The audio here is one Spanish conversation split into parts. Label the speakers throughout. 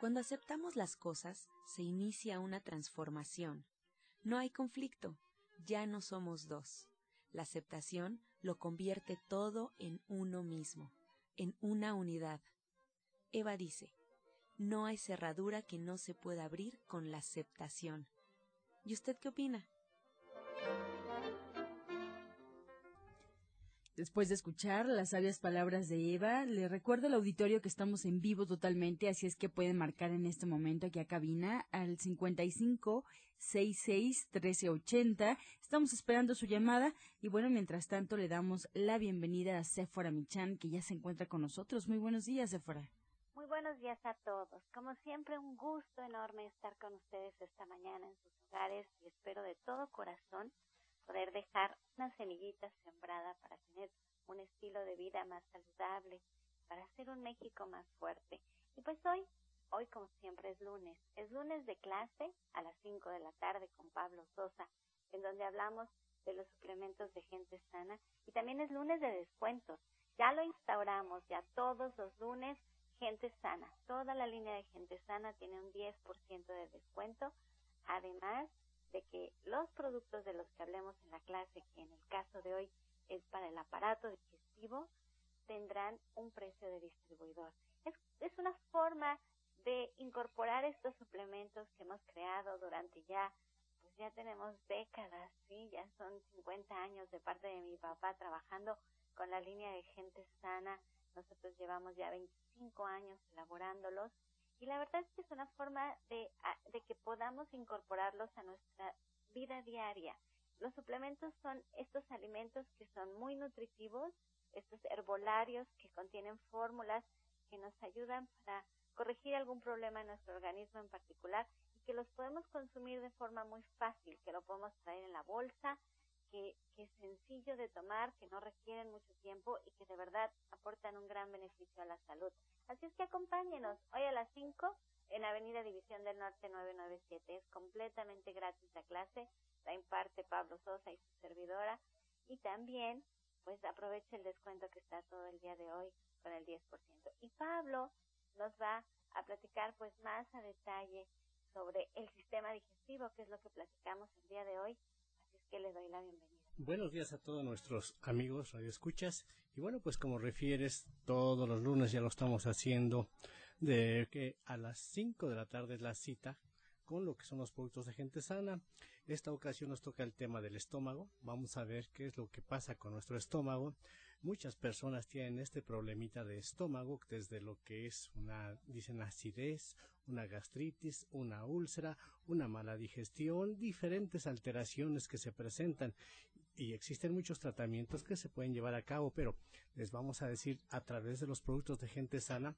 Speaker 1: Cuando aceptamos las cosas, se inicia una transformación. No hay conflicto, ya no somos dos. La aceptación lo convierte todo en uno mismo, en una unidad. Eva dice, no hay cerradura que no se pueda abrir con la aceptación. ¿Y usted qué opina?
Speaker 2: Después de escuchar las sabias palabras de Eva, le recuerdo al auditorio que estamos en vivo totalmente, así es que pueden marcar en este momento aquí a cabina al 55 66 1380. Estamos esperando su llamada y bueno, mientras tanto le damos la bienvenida a Sephora Michan, que ya se encuentra con nosotros. Muy buenos días, Sephora.
Speaker 3: Muy buenos días a todos. Como siempre, un gusto enorme estar con ustedes esta mañana en sus hogares y espero de todo corazón poder dejar una semillita sembrada para tener un estilo de vida más saludable, para hacer un México más fuerte. Y pues hoy, hoy como siempre es lunes, es lunes de clase a las 5 de la tarde con Pablo Sosa, en donde hablamos de los suplementos de gente sana y también es lunes de descuentos. Ya lo instauramos, ya todos los lunes, gente sana. Toda la línea de gente sana tiene un 10% de descuento. Además, de que los productos de los que hablemos en la clase, que en el caso de hoy es para el aparato digestivo, tendrán un precio de distribuidor. Es, es una forma de incorporar estos suplementos que hemos creado durante ya, pues ya tenemos décadas, sí, ya son 50 años de parte de mi papá trabajando con la línea de gente sana. Nosotros llevamos ya 25 años elaborándolos y la verdad es que es una forma de, de que podamos incorporarlos a nuestra vida diaria. Los suplementos son estos alimentos que son muy nutritivos, estos herbolarios que contienen fórmulas que nos ayudan para corregir algún problema en nuestro organismo en particular y que los podemos consumir de forma muy fácil, que lo podemos traer en la bolsa, que, es sencillo de tomar, que no requieren mucho tiempo y que de verdad aportan un gran beneficio a la salud. Así es que acompáñenos hoy a las 5 en Avenida División del Norte 997. Es completamente gratis la clase, la imparte Pablo Sosa y su servidora. Y también, pues aproveche el descuento que está todo el día de hoy con el 10%. Y Pablo nos va a platicar pues más a detalle sobre el sistema digestivo, que es lo que platicamos el día de hoy. Así es que le doy la bienvenida.
Speaker 4: Buenos días a todos nuestros amigos radioescuchas. Y bueno, pues como refieres, todos los lunes ya lo estamos haciendo de que a las 5 de la tarde es la cita con lo que son los productos de gente sana. Esta ocasión nos toca el tema del estómago. Vamos a ver qué es lo que pasa con nuestro estómago. Muchas personas tienen este problemita de estómago, desde lo que es una, dicen acidez, una gastritis, una úlcera, una mala digestión, diferentes alteraciones que se presentan y existen muchos tratamientos que se pueden llevar a cabo, pero les vamos a decir a través de los productos de gente sana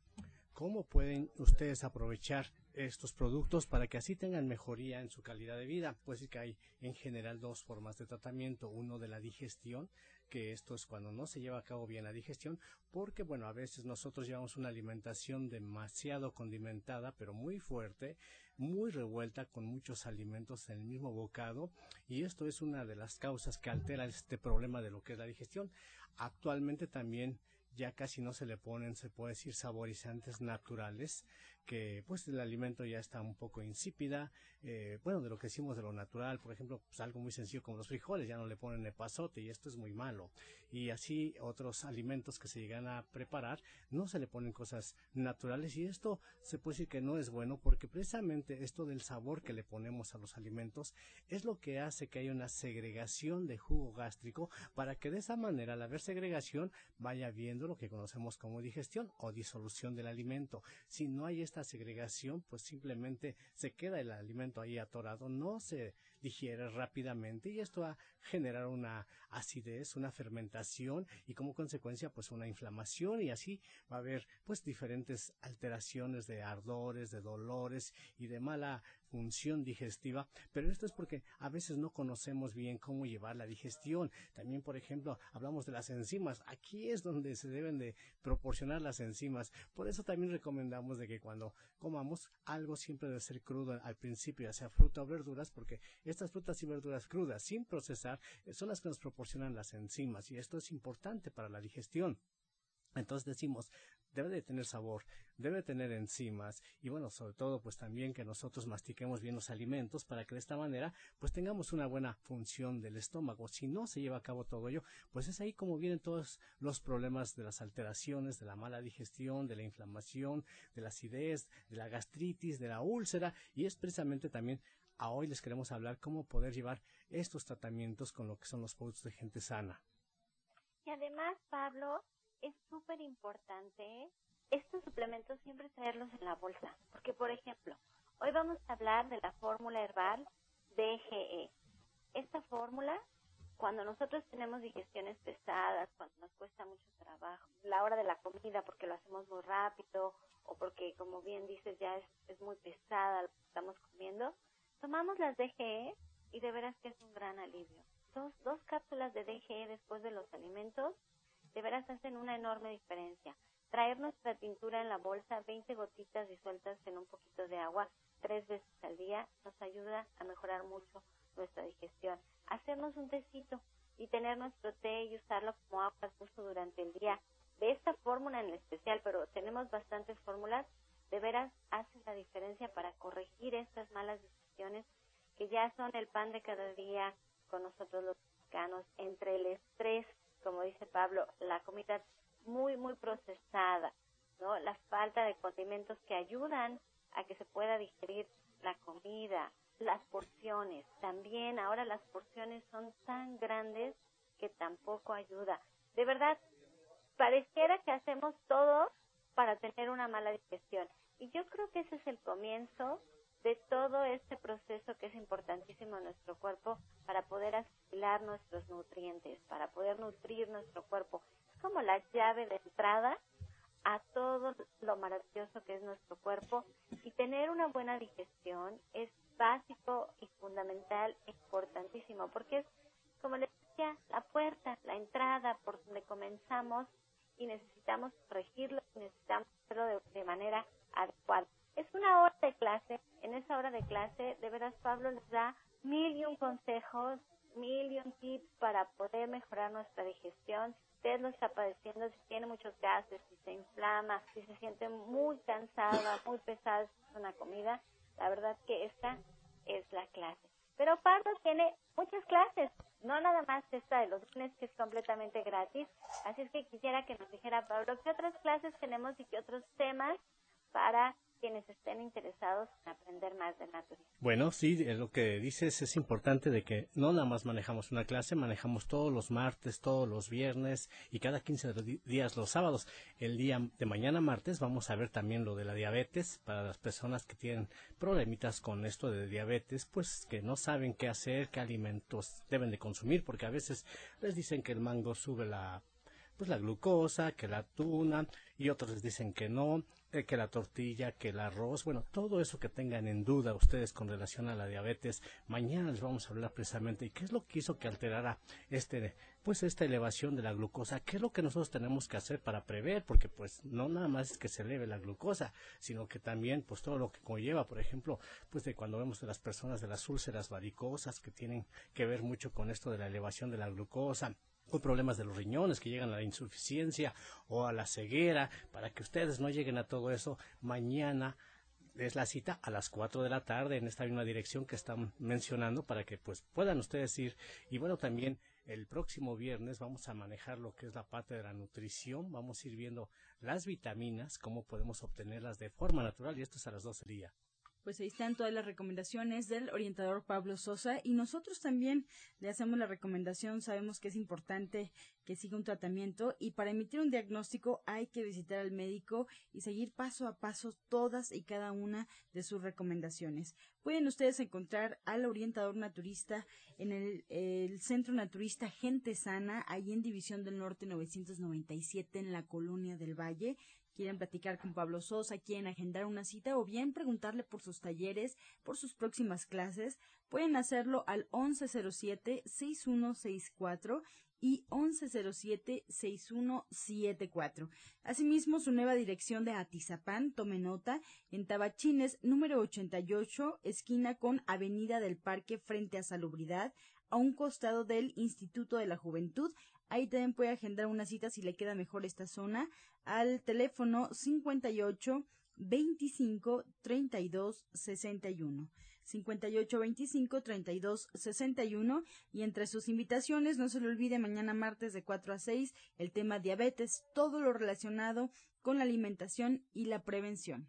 Speaker 4: cómo pueden ustedes aprovechar estos productos para que así tengan mejoría en su calidad de vida. Pues sí que hay en general dos formas de tratamiento, uno de la digestión, que esto es cuando no se lleva a cabo bien la digestión, porque bueno, a veces nosotros llevamos una alimentación demasiado condimentada, pero muy fuerte, muy revuelta con muchos alimentos en el mismo bocado, y esto es una de las causas que altera este problema de lo que es la digestión. Actualmente también ya casi no se le ponen, se puede decir, saborizantes naturales, que pues el alimento ya está un poco insípida, eh, bueno, de lo que decimos de lo natural, por ejemplo, pues algo muy sencillo como los frijoles, ya no le ponen epazote y esto es muy malo. Y así otros alimentos que se llegan a preparar, no se le ponen cosas naturales y esto se puede decir que no es bueno porque precisamente esto del sabor que le ponemos a los alimentos es lo que hace que haya una segregación de jugo gástrico para que de esa manera al haber segregación vaya viendo lo que conocemos como digestión o disolución del alimento. Si no hay esta segregación, pues simplemente se queda el alimento ahí atorado, no se digiere rápidamente y esto va a generar una acidez, una fermentación y como consecuencia pues una inflamación y así va a haber pues diferentes alteraciones de ardores, de dolores y de mala función digestiva, pero esto es porque a veces no conocemos bien cómo llevar la digestión. También, por ejemplo, hablamos de las enzimas. Aquí es donde se deben de proporcionar las enzimas. Por eso también recomendamos de que cuando comamos algo siempre debe ser crudo al principio, ya sea fruta o verduras, porque estas frutas y verduras crudas sin procesar eh, son las que nos proporcionan las enzimas y esto es importante para la digestión. Entonces decimos, debe de tener sabor, debe tener enzimas y bueno, sobre todo pues también que nosotros mastiquemos bien los alimentos para que de esta manera pues tengamos una buena función del estómago. Si no se lleva a cabo todo ello, pues es ahí como vienen todos los problemas de las alteraciones, de la mala digestión, de la inflamación, de la acidez, de la gastritis, de la úlcera y es precisamente también a hoy les queremos hablar cómo poder llevar estos tratamientos con lo que son los productos de gente sana.
Speaker 3: Y además, Pablo, es súper importante estos suplementos siempre traerlos en la bolsa. Porque, por ejemplo, hoy vamos a hablar de la fórmula herbal DGE. Esta fórmula, cuando nosotros tenemos digestiones pesadas, cuando nos cuesta mucho trabajo, la hora de la comida porque lo hacemos muy rápido o porque, como bien dices, ya es, es muy pesada lo que estamos comiendo, tomamos las DGE y de veras que es un gran alivio. Dos, dos cápsulas de DGE después de los alimentos de veras hacen una enorme diferencia. Traer nuestra tintura en la bolsa, 20 gotitas disueltas en un poquito de agua, tres veces al día, nos ayuda a mejorar mucho nuestra digestión. Hacernos un tecito y tener nuestro té y usarlo como agua justo durante el día. De esta fórmula en especial, pero tenemos bastantes fórmulas, de veras hace la diferencia para corregir estas malas decisiones que ya son el pan de cada día con nosotros los mexicanos, entre el estrés, como dice Pablo, la comida muy, muy procesada, ¿no? La falta de condimentos que ayudan a que se pueda digerir la comida, las porciones. También ahora las porciones son tan grandes que tampoco ayuda. De verdad, pareciera que hacemos todo para tener una mala digestión. Y yo creo que ese es el comienzo de todo este proceso que es importantísimo en nuestro cuerpo para poder asimilar nuestros nutrientes, para poder nutrir nuestro cuerpo. Es como la llave de entrada a todo lo maravilloso que es nuestro cuerpo y tener una buena digestión es básico y fundamental, importantísimo, porque es, como les decía, la puerta, la entrada por donde comenzamos y necesitamos corregirlo, necesitamos hacerlo de, de manera adecuada. Es una hora de clase. En esa hora de clase, de veras, Pablo les da mil y un consejos, mil y un tips para poder mejorar nuestra digestión. Si usted lo está padeciendo, si tiene muchos gases, si se inflama, si se siente muy cansada, muy pesada es una comida, la verdad que esta es la clase. Pero Pablo tiene muchas clases, no nada más esta de los lunes que es completamente gratis. Así es que quisiera que nos dijera Pablo qué otras clases tenemos y qué otros temas para quienes estén interesados en aprender más de naturismo.
Speaker 4: Bueno, sí, lo que dices es importante de que no nada más manejamos una clase, manejamos todos los martes, todos los viernes y cada 15 días los sábados. El día de mañana martes vamos a ver también lo de la diabetes para las personas que tienen problemitas con esto de diabetes, pues que no saben qué hacer, qué alimentos deben de consumir, porque a veces les dicen que el mango sube la pues la glucosa, que la tuna y otros les dicen que no, eh, que la tortilla, que el arroz, bueno, todo eso que tengan en duda ustedes con relación a la diabetes, mañana les vamos a hablar precisamente y qué es lo que hizo que alterara este pues esta elevación de la glucosa, qué es lo que nosotros tenemos que hacer para prever, porque pues no nada más es que se eleve la glucosa, sino que también pues todo lo que conlleva, por ejemplo, pues de cuando vemos de las personas de las úlceras varicosas que tienen que ver mucho con esto de la elevación de la glucosa, con problemas de los riñones que llegan a la insuficiencia o a la ceguera, para que ustedes no lleguen a todo eso, mañana es la cita a las 4 de la tarde en esta misma dirección que están mencionando para que pues puedan ustedes ir. Y bueno también el próximo viernes vamos a manejar lo que es la parte de la nutrición. Vamos a ir viendo las vitaminas cómo podemos obtenerlas de forma natural y esto es a las 12 del día
Speaker 2: pues ahí están todas las recomendaciones del orientador Pablo Sosa y nosotros también le hacemos la recomendación, sabemos que es importante que siga un tratamiento y para emitir un diagnóstico hay que visitar al médico y seguir paso a paso todas y cada una de sus recomendaciones. Pueden ustedes encontrar al orientador naturista en el, Centro Naturista Gente Sana, ahí en División del Norte 997 en la Colonia del Valle quieren platicar con Pablo Sosa, quieren agendar una cita o bien preguntarle por sus talleres, por sus próximas clases, pueden hacerlo al 1107-6164 y 1107-6174. Asimismo, su nueva dirección de Atizapán, tome nota, en Tabachines, número 88, esquina con Avenida del Parque frente a Salubridad, a un costado del Instituto de la Juventud. Ahí también puede agendar una cita si le queda mejor esta zona al teléfono 58 25 32 61. 58 25 32 61 y entre sus invitaciones no se le olvide mañana martes de 4 a 6 el tema diabetes, todo lo relacionado con la alimentación y la prevención.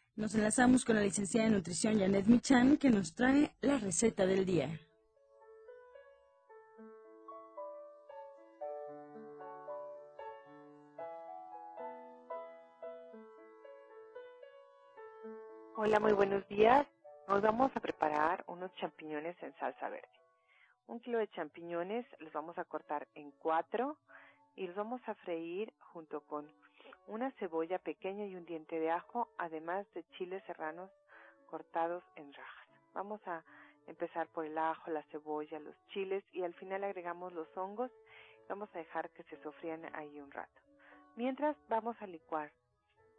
Speaker 2: nos enlazamos con la licenciada en nutrición Janet Michan que nos trae la receta del día.
Speaker 5: Hola, muy buenos días. Nos vamos a preparar unos champiñones en salsa verde. Un kilo de champiñones los vamos a cortar en cuatro y los vamos a freír junto con una cebolla pequeña y un diente de ajo, además de chiles serranos cortados en rajas. Vamos a empezar por el ajo, la cebolla, los chiles y al final agregamos los hongos. Vamos a dejar que se sofrían ahí un rato. Mientras vamos a licuar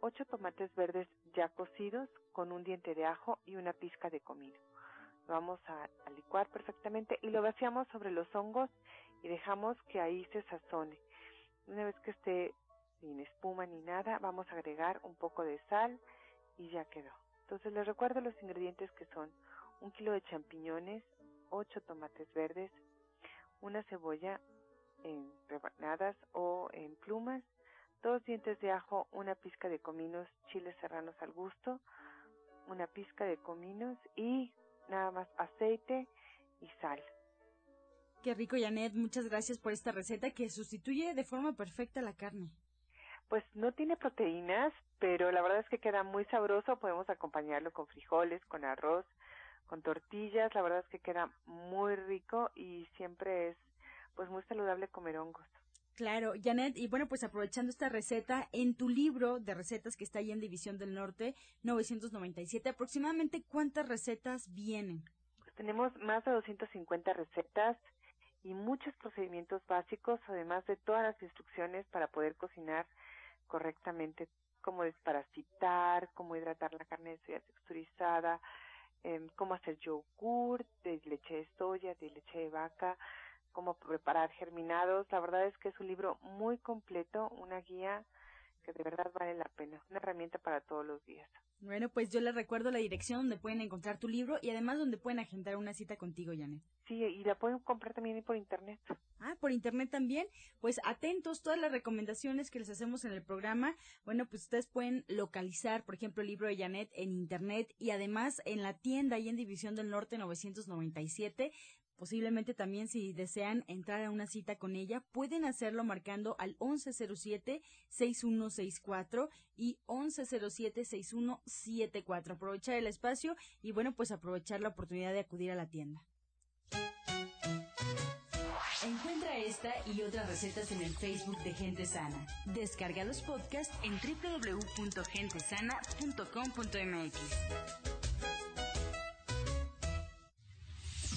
Speaker 5: ocho tomates verdes ya cocidos con un diente de ajo y una pizca de comino. Lo vamos a, a licuar perfectamente y lo vaciamos sobre los hongos y dejamos que ahí se sazone. Una vez que esté sin espuma ni nada, vamos a agregar un poco de sal y ya quedó. Entonces les recuerdo los ingredientes que son un kilo de champiñones, ocho tomates verdes, una cebolla en rebanadas o en plumas, dos dientes de ajo, una pizca de cominos, chiles serranos al gusto, una pizca de cominos y nada más aceite y sal.
Speaker 2: Qué rico, Janet. Muchas gracias por esta receta que sustituye de forma perfecta la carne
Speaker 5: pues no tiene proteínas, pero la verdad es que queda muy sabroso. Podemos acompañarlo con frijoles, con arroz, con tortillas. La verdad es que queda muy rico y siempre es pues muy saludable comer hongos.
Speaker 2: Claro, Janet, y bueno, pues aprovechando esta receta, en tu libro de recetas que está ahí en División del Norte, 997, aproximadamente cuántas recetas vienen?
Speaker 5: Pues tenemos más de 250 recetas y muchos procedimientos básicos, además de todas las instrucciones para poder cocinar correctamente cómo desparasitar, cómo hidratar la carne de soya texturizada, eh, cómo hacer yogur de leche de soya, de leche de vaca, cómo preparar germinados. La verdad es que es un libro muy completo, una guía que de verdad vale la pena, una herramienta para todos los días.
Speaker 2: Bueno, pues yo les recuerdo la dirección donde pueden encontrar tu libro y además donde pueden agendar una cita contigo, Janet.
Speaker 5: Sí, y la pueden comprar también por internet.
Speaker 2: Ah, por internet también. Pues atentos, todas las recomendaciones que les hacemos en el programa. Bueno, pues ustedes pueden localizar, por ejemplo, el libro de Janet en internet y además en la tienda ahí en División del Norte 997 Posiblemente también si desean entrar a una cita con ella, pueden hacerlo marcando al 1107-6164 y 1107-6174. Aprovechar el espacio y bueno, pues aprovechar la oportunidad de acudir a la tienda.
Speaker 6: Encuentra esta y otras recetas en el Facebook de Gente Sana. Descarga los podcasts en www.gentesana.com.mx.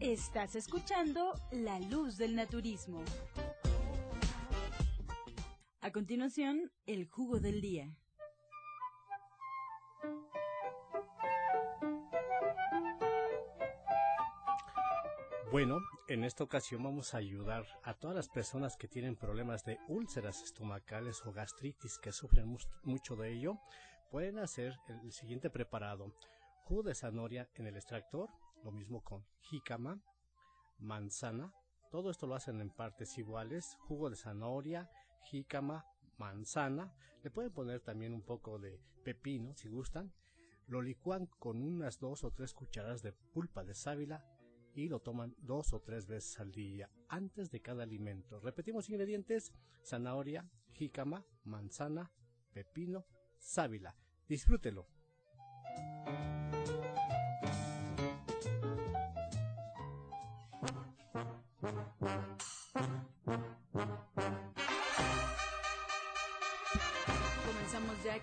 Speaker 2: Estás escuchando La Luz del Naturismo. A continuación, el jugo del día.
Speaker 4: Bueno, en esta ocasión vamos a ayudar a todas las personas que tienen problemas de úlceras estomacales o gastritis que sufren mucho de ello. Pueden hacer el siguiente preparado. Jugo de zanahoria en el extractor, lo mismo con jícama, manzana. Todo esto lo hacen en partes iguales. Jugo de zanahoria, jícama, manzana. Le pueden poner también un poco de pepino si gustan. Lo licúan con unas dos o tres cucharadas de pulpa de sábila y lo toman dos o tres veces al día antes de cada alimento. Repetimos ingredientes, zanahoria, jícama, manzana, pepino, sábila. Disfrútelo.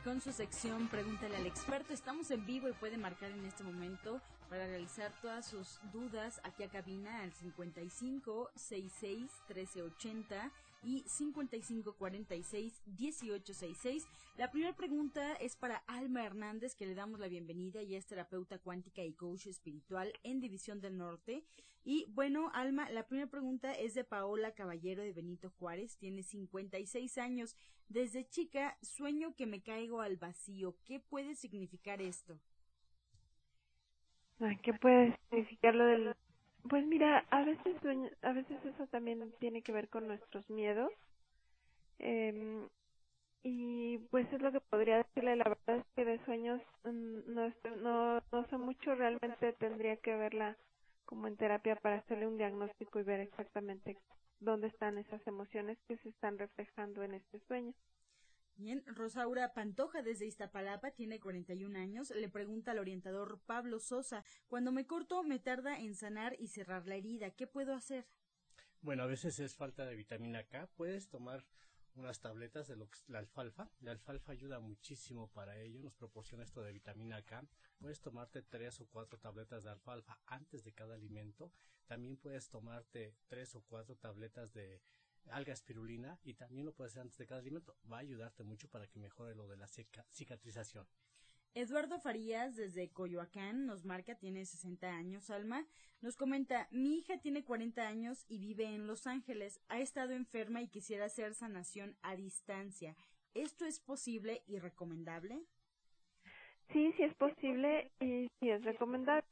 Speaker 2: Con su sección Pregúntale al experto. Estamos en vivo y puede marcar en este momento para realizar todas sus dudas aquí a cabina al 55 66 1380 y 5546-1866. La primera pregunta es para Alma Hernández, que le damos la bienvenida. y es terapeuta cuántica y coach espiritual en División del Norte. Y bueno, Alma, la primera pregunta es de Paola Caballero de Benito Juárez. Tiene 56 años. Desde chica sueño que me caigo al vacío. ¿Qué puede significar esto?
Speaker 7: ¿Qué puede significar lo del pues mira, a veces a veces eso también tiene que ver con nuestros miedos. Eh, y pues es lo que podría decirle, la verdad es que de sueños mm, no, no, no sé mucho, realmente tendría que verla como en terapia para hacerle un diagnóstico y ver exactamente dónde están esas emociones que se están reflejando en este sueño.
Speaker 2: Bien, Rosaura Pantoja desde Iztapalapa tiene 41 años. Le pregunta al orientador Pablo Sosa, cuando me corto me tarda en sanar y cerrar la herida, ¿qué puedo hacer?
Speaker 4: Bueno, a veces es falta de vitamina K. Puedes tomar unas tabletas de la alfalfa. La alfalfa ayuda muchísimo para ello, nos proporciona esto de vitamina K. Puedes tomarte tres o cuatro tabletas de alfalfa antes de cada alimento. También puedes tomarte tres o cuatro tabletas de alga espirulina y también lo puedes hacer antes de cada alimento. Va a ayudarte mucho para que mejore lo de la cicatrización.
Speaker 2: Eduardo Farías desde Coyoacán nos marca, tiene 60 años, Alma. Nos comenta, mi hija tiene 40 años y vive en Los Ángeles. Ha estado enferma y quisiera hacer sanación a distancia. ¿Esto es posible y recomendable?
Speaker 7: Sí, sí es posible y sí es recomendable.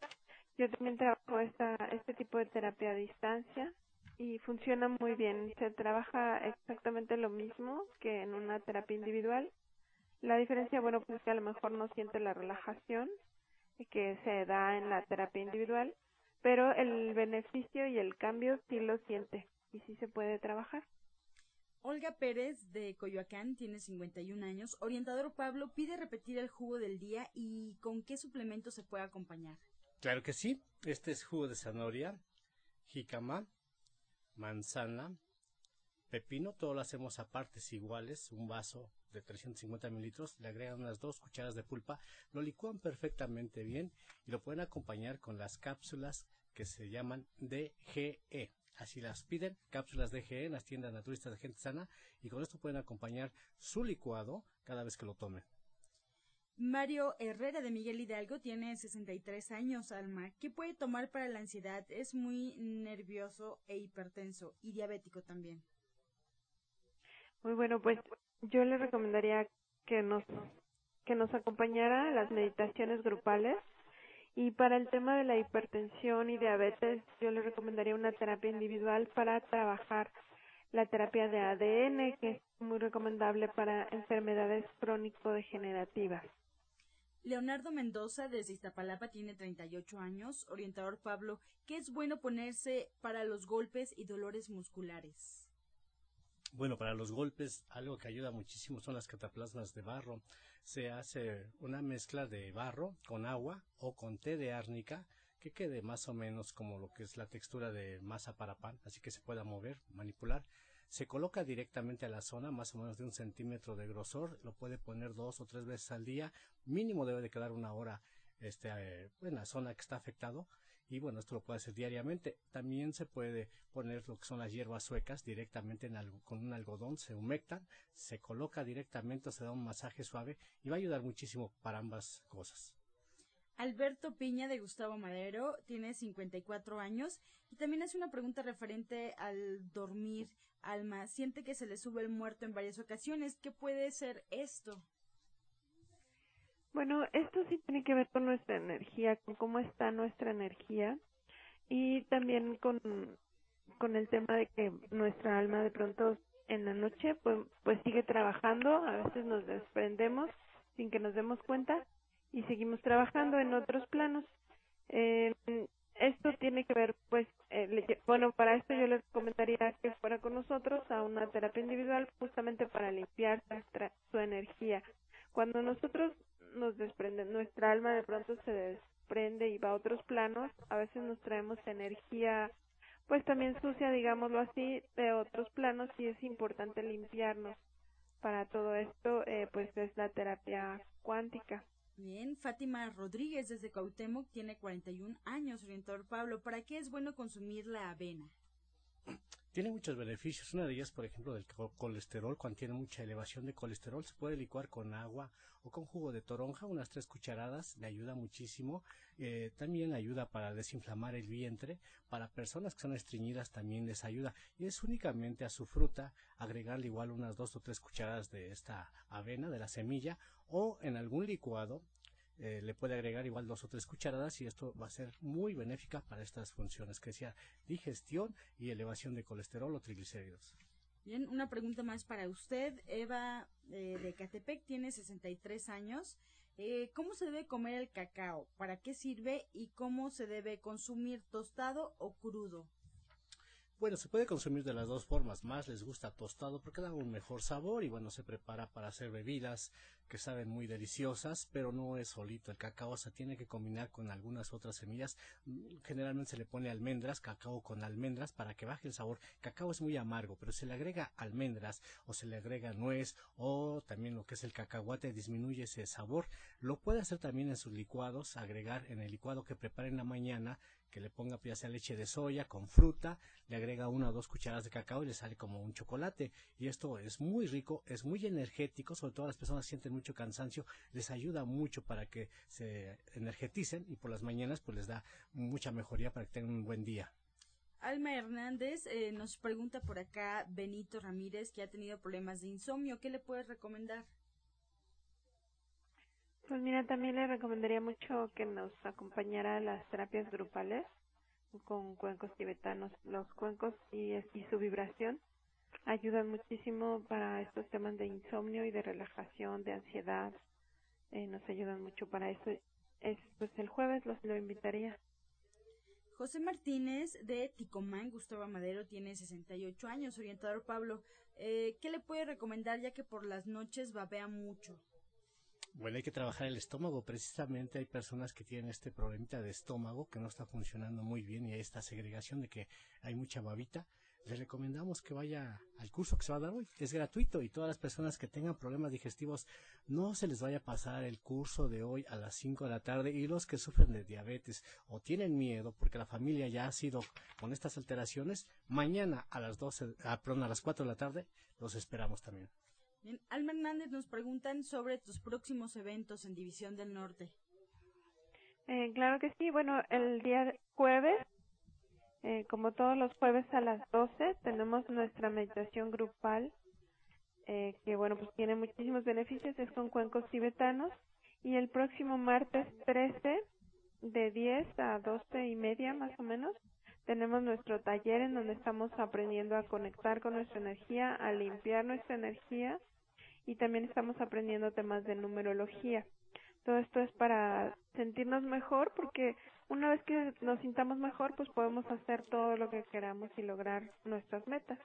Speaker 7: Yo también trabajo esta, este tipo de terapia a distancia y funciona muy bien. Se trabaja exactamente lo mismo que en una terapia individual. La diferencia, bueno, pues es que a lo mejor no siente la relajación que se da en la terapia individual, pero el beneficio y el cambio sí lo siente y sí se puede trabajar.
Speaker 2: Olga Pérez de Coyoacán tiene 51 años. Orientador Pablo pide repetir el jugo del día y con qué suplemento se puede acompañar.
Speaker 4: Claro que sí. Este es jugo de zanahoria, jicama, manzana, pepino, todo lo hacemos a partes iguales, un vaso de 350 mililitros, le agregan unas dos cucharas de pulpa, lo licúan perfectamente bien y lo pueden acompañar con las cápsulas que se llaman DGE. Así las piden, cápsulas DGE en las tiendas naturistas de gente sana y con esto pueden acompañar su licuado cada vez que lo tomen.
Speaker 2: Mario Herrera de Miguel Hidalgo tiene 63 años, Alma. ¿Qué puede tomar para la ansiedad? Es muy nervioso e hipertenso y diabético también.
Speaker 7: Muy bueno, pues yo le recomendaría que nos que nos acompañara a las meditaciones grupales y para el tema de la hipertensión y diabetes yo le recomendaría una terapia individual para trabajar la terapia de ADN que es muy recomendable para enfermedades crónico-degenerativas.
Speaker 2: Leonardo Mendoza desde Iztapalapa tiene 38 años. Orientador Pablo, ¿qué es bueno ponerse para los golpes y dolores musculares?
Speaker 4: Bueno, para los golpes algo que ayuda muchísimo son las cataplasmas de barro. Se hace una mezcla de barro con agua o con té de árnica que quede más o menos como lo que es la textura de masa para pan, así que se pueda mover, manipular se coloca directamente a la zona, más o menos de un centímetro de grosor, lo puede poner dos o tres veces al día, mínimo debe de quedar una hora este, eh, en la zona que está afectado y bueno, esto lo puede hacer diariamente. También se puede poner lo que son las hierbas suecas directamente en algo, con un algodón, se humectan, se coloca directamente, se da un masaje suave y va a ayudar muchísimo para ambas cosas.
Speaker 2: Alberto Piña de Gustavo Madero tiene 54 años y también hace una pregunta referente al dormir. Alma, siente que se le sube el muerto en varias ocasiones. ¿Qué puede ser esto?
Speaker 7: Bueno, esto sí tiene que ver con nuestra energía, con cómo está nuestra energía y también con, con el tema de que nuestra alma de pronto en la noche pues, pues sigue trabajando, a veces nos desprendemos sin que nos demos cuenta y seguimos trabajando en otros planos. Eh, esto tiene que ver, pues, eh, bueno, para esto yo les recomendaría que fuera con nosotros a una terapia individual justamente para limpiar su energía. Cuando nosotros nos desprende, nuestra alma de pronto se desprende y va a otros planos, a veces nos traemos energía pues también sucia, digámoslo así, de otros planos y es importante limpiarnos. Para todo esto, eh, pues es la terapia cuántica.
Speaker 2: Bien, Fátima Rodríguez desde Cuauhtémoc tiene 41 años, orientador Pablo. ¿Para qué es bueno consumir la avena?
Speaker 4: Tiene muchos beneficios. Una de ellas, por ejemplo, del colesterol. Cuando tiene mucha elevación de colesterol, se puede licuar con agua o con jugo de toronja, unas tres cucharadas. Le ayuda muchísimo. Eh, también ayuda para desinflamar el vientre. Para personas que son estreñidas también les ayuda. Y es únicamente a su fruta agregarle igual unas dos o tres cucharadas de esta avena, de la semilla, o en algún licuado eh, le puede agregar igual dos o tres cucharadas y esto va a ser muy benéfica para estas funciones que sea digestión y elevación de colesterol o triglicéridos.
Speaker 2: Bien, una pregunta más para usted. Eva eh, de Catepec tiene 63 años. Eh, ¿Cómo se debe comer el cacao? ¿Para qué sirve? ¿Y cómo se debe consumir tostado o crudo?
Speaker 4: Bueno, se puede consumir de las dos formas. Más les gusta tostado porque da un mejor sabor y bueno, se prepara para hacer bebidas que saben muy deliciosas, pero no es solito. El cacao se tiene que combinar con algunas otras semillas. Generalmente se le pone almendras, cacao con almendras para que baje el sabor. Cacao es muy amargo, pero se le agrega almendras o se le agrega nuez o también lo que es el cacahuate disminuye ese sabor. Lo puede hacer también en sus licuados, agregar en el licuado que prepare en la mañana que le ponga ya sea leche de soya con fruta, le agrega una o dos cucharadas de cacao y le sale como un chocolate. Y esto es muy rico, es muy energético, sobre todo las personas sienten mucho cansancio, les ayuda mucho para que se energeticen y por las mañanas pues les da mucha mejoría para que tengan un buen día.
Speaker 2: Alma Hernández eh, nos pregunta por acá Benito Ramírez que ha tenido problemas de insomnio. ¿Qué le puedes recomendar?
Speaker 7: Pues mira, también le recomendaría mucho que nos acompañara a las terapias grupales con cuencos tibetanos. Los cuencos y, su vibración ayudan muchísimo para estos temas de insomnio y de relajación, de ansiedad. Eh, nos ayudan mucho para eso. Es, pues el jueves los lo invitaría.
Speaker 2: José Martínez de Ticomán, Gustavo Madero, tiene 68 años. Orientador Pablo, eh, ¿qué le puede recomendar ya que por las noches babea mucho?
Speaker 4: Bueno, hay que trabajar el estómago. Precisamente hay personas que tienen este problemita de estómago que no está funcionando muy bien y hay esta segregación de que hay mucha babita. Les recomendamos que vaya al curso que se va a dar hoy. Es gratuito y todas las personas que tengan problemas digestivos no se les vaya a pasar el curso de hoy a las 5 de la tarde y los que sufren de diabetes o tienen miedo porque la familia ya ha sido con estas alteraciones, mañana a las 12, ah, perdón, a las 4 de la tarde los esperamos también.
Speaker 2: Bien, Alma Hernández nos preguntan sobre tus próximos eventos en División del Norte.
Speaker 7: Eh, claro que sí. Bueno, el día jueves, eh, como todos los jueves a las 12, tenemos nuestra meditación grupal, eh, que bueno, pues tiene muchísimos beneficios, es con cuencos tibetanos. Y el próximo martes 13, de 10 a 12 y media más o menos, tenemos nuestro taller en donde estamos aprendiendo a conectar con nuestra energía, a limpiar nuestra energía y también estamos aprendiendo temas de numerología. Todo esto es para sentirnos mejor porque una vez que nos sintamos mejor, pues podemos hacer todo lo que queramos y lograr nuestras metas.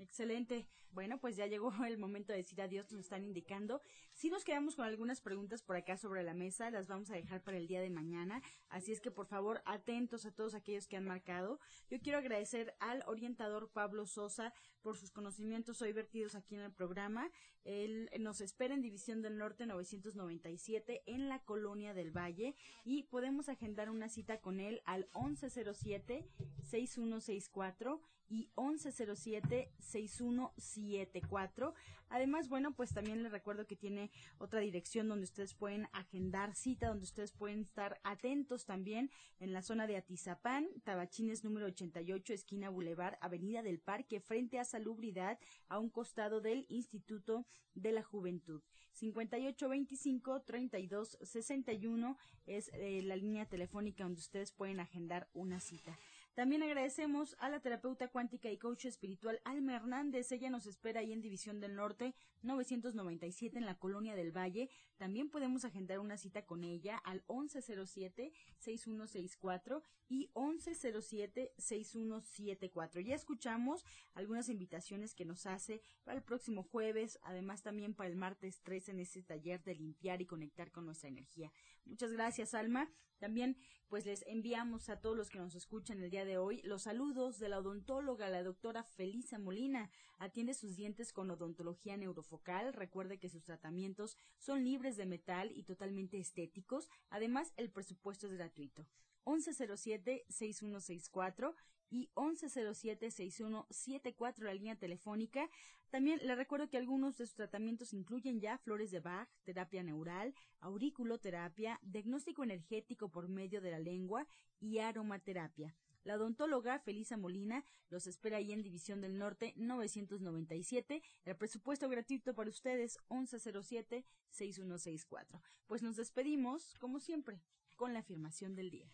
Speaker 2: Excelente. Bueno, pues ya llegó el momento de decir adiós, nos están indicando. Si nos quedamos con algunas preguntas por acá sobre la mesa, las vamos a dejar para el día de mañana. Así es que por favor, atentos a todos aquellos que han marcado. Yo quiero agradecer al orientador Pablo Sosa por sus conocimientos hoy vertidos aquí en el programa. Él nos espera en División del Norte 997 en la Colonia del Valle y podemos agendar una cita con él al 1107 6164 y 1107-6174. Además, bueno, pues también les recuerdo que tiene otra dirección donde ustedes pueden agendar cita, donde ustedes pueden estar atentos también en la zona de Atizapán, Tabachines número 88, esquina Boulevard, Avenida del Parque, frente a Salubridad, a un costado del Instituto de la Juventud. 5825-3261 es eh, la línea telefónica donde ustedes pueden agendar una cita. También agradecemos a la terapeuta cuántica y coach espiritual Alma Hernández. Ella nos espera ahí en División del Norte 997 en la Colonia del Valle. También podemos agendar una cita con ella al 1107-6164 y 1107-6174. Ya escuchamos algunas invitaciones que nos hace para el próximo jueves, además también para el martes 3 en ese taller de limpiar y conectar con nuestra energía. Muchas gracias, Alma. También pues les enviamos a todos los que nos escuchan el día de hoy los saludos de la odontóloga, la doctora Felisa Molina. Atiende sus dientes con odontología neurofocal. Recuerde que sus tratamientos son libres de metal y totalmente estéticos. Además, el presupuesto es gratuito. 1107-6164 y 1107-6174 la línea telefónica. También le recuerdo que algunos de sus tratamientos incluyen ya flores de Bach, terapia neural, auriculoterapia, diagnóstico energético por medio de la lengua y aromaterapia. La odontóloga Felisa Molina los espera ahí en División del Norte 997. El presupuesto gratuito para ustedes 1107-6164. Pues nos despedimos, como siempre, con la afirmación del día.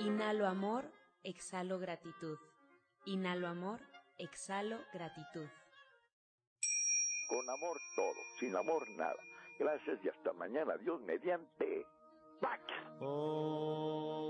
Speaker 1: Inhalo amor, exhalo gratitud. Inhalo amor, exhalo gratitud.
Speaker 8: Con amor todo, sin amor nada. Gracias y hasta mañana. Dios mediante. ¡Pax!
Speaker 9: Oh.